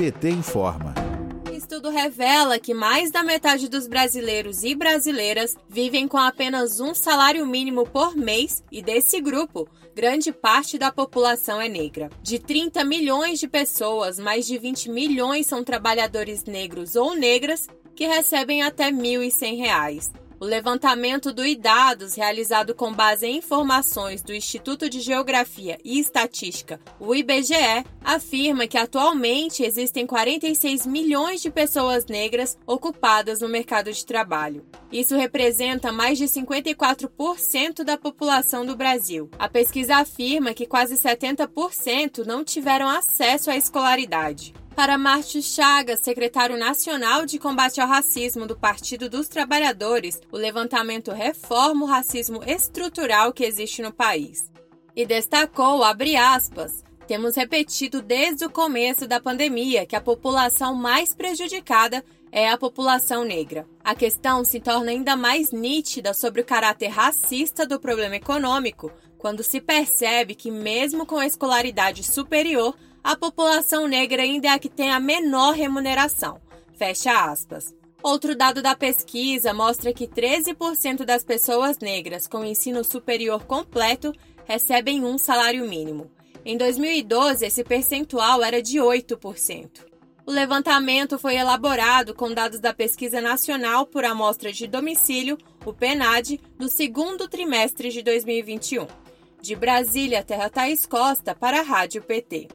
PT informa. Estudo revela que mais da metade dos brasileiros e brasileiras vivem com apenas um salário mínimo por mês e desse grupo, grande parte da população é negra. De 30 milhões de pessoas, mais de 20 milhões são trabalhadores negros ou negras que recebem até R$ 1.100. O levantamento do IDADOS, realizado com base em informações do Instituto de Geografia e Estatística, o IBGE, afirma que atualmente existem 46 milhões de pessoas negras ocupadas no mercado de trabalho. Isso representa mais de 54% da população do Brasil. A pesquisa afirma que quase 70% não tiveram acesso à escolaridade. Para Márcio Chagas, secretário nacional de combate ao racismo do Partido dos Trabalhadores, o levantamento reforma o racismo estrutural que existe no país. E destacou, abre aspas, temos repetido desde o começo da pandemia que a população mais prejudicada é a população negra. A questão se torna ainda mais nítida sobre o caráter racista do problema econômico quando se percebe que, mesmo com escolaridade superior, a população negra ainda é a que tem a menor remuneração. Fecha aspas. Outro dado da pesquisa mostra que 13% das pessoas negras com ensino superior completo recebem um salário mínimo. Em 2012, esse percentual era de 8%. O levantamento foi elaborado com dados da Pesquisa Nacional por Amostra de Domicílio, o PNAD, no segundo trimestre de 2021. De Brasília, Terra Thaís Costa, para a Rádio PT.